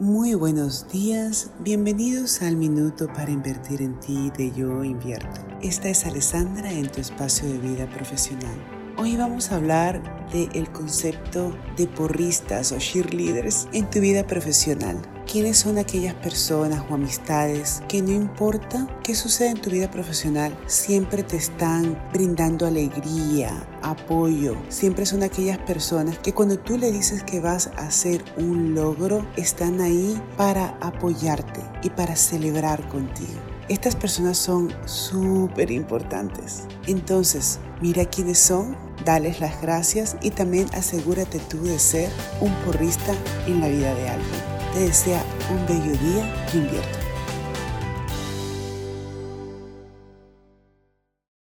Muy buenos días, bienvenidos al Minuto para Invertir en Ti de Yo Invierto. Esta es Alessandra en tu espacio de vida profesional. Hoy vamos a hablar del concepto de porristas o cheerleaders en tu vida profesional. ¿Quiénes son aquellas personas o amistades que no importa qué suceda en tu vida profesional, siempre te están brindando alegría, apoyo? Siempre son aquellas personas que cuando tú le dices que vas a hacer un logro, están ahí para apoyarte y para celebrar contigo. Estas personas son súper importantes. Entonces, mira quiénes son, dales las gracias y también asegúrate tú de ser un porrista en la vida de alguien. Te desea un bello día y invierto.